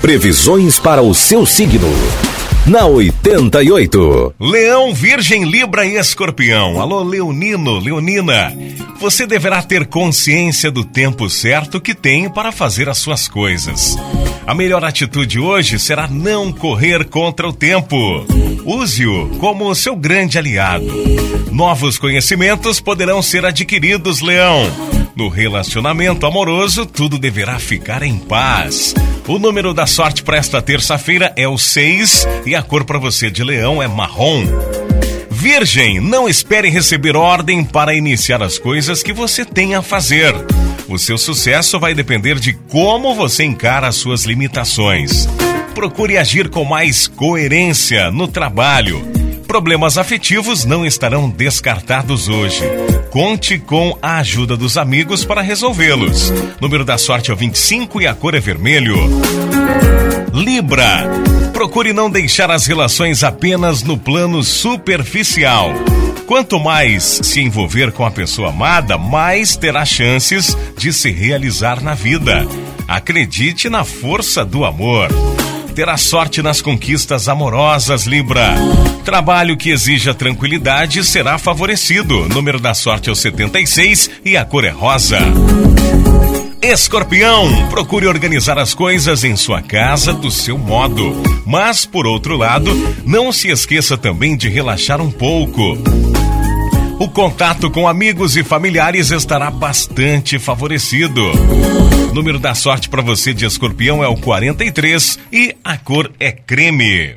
Previsões para o seu signo. Na 88. Leão, Virgem, Libra e Escorpião. Alô, Leonino, Leonina. Você deverá ter consciência do tempo certo que tem para fazer as suas coisas. A melhor atitude hoje será não correr contra o tempo. Use-o como seu grande aliado. Novos conhecimentos poderão ser adquiridos, Leão. No relacionamento amoroso, tudo deverá ficar em paz. O número da sorte para esta terça-feira é o 6 e a cor para você de leão é marrom. Virgem, não espere receber ordem para iniciar as coisas que você tem a fazer. O seu sucesso vai depender de como você encara as suas limitações. Procure agir com mais coerência no trabalho. Problemas afetivos não estarão descartados hoje. Conte com a ajuda dos amigos para resolvê-los. Número da sorte é o 25 e a cor é vermelho. Libra. Procure não deixar as relações apenas no plano superficial. Quanto mais se envolver com a pessoa amada, mais terá chances de se realizar na vida. Acredite na força do amor terá sorte nas conquistas amorosas, Libra. Trabalho que exija tranquilidade será favorecido. Número da sorte é o 76 e a cor é rosa. Escorpião, procure organizar as coisas em sua casa do seu modo. Mas, por outro lado, não se esqueça também de relaxar um pouco. O contato com amigos e familiares estará bastante favorecido. Número da sorte para você de escorpião é o 43 e a cor é creme.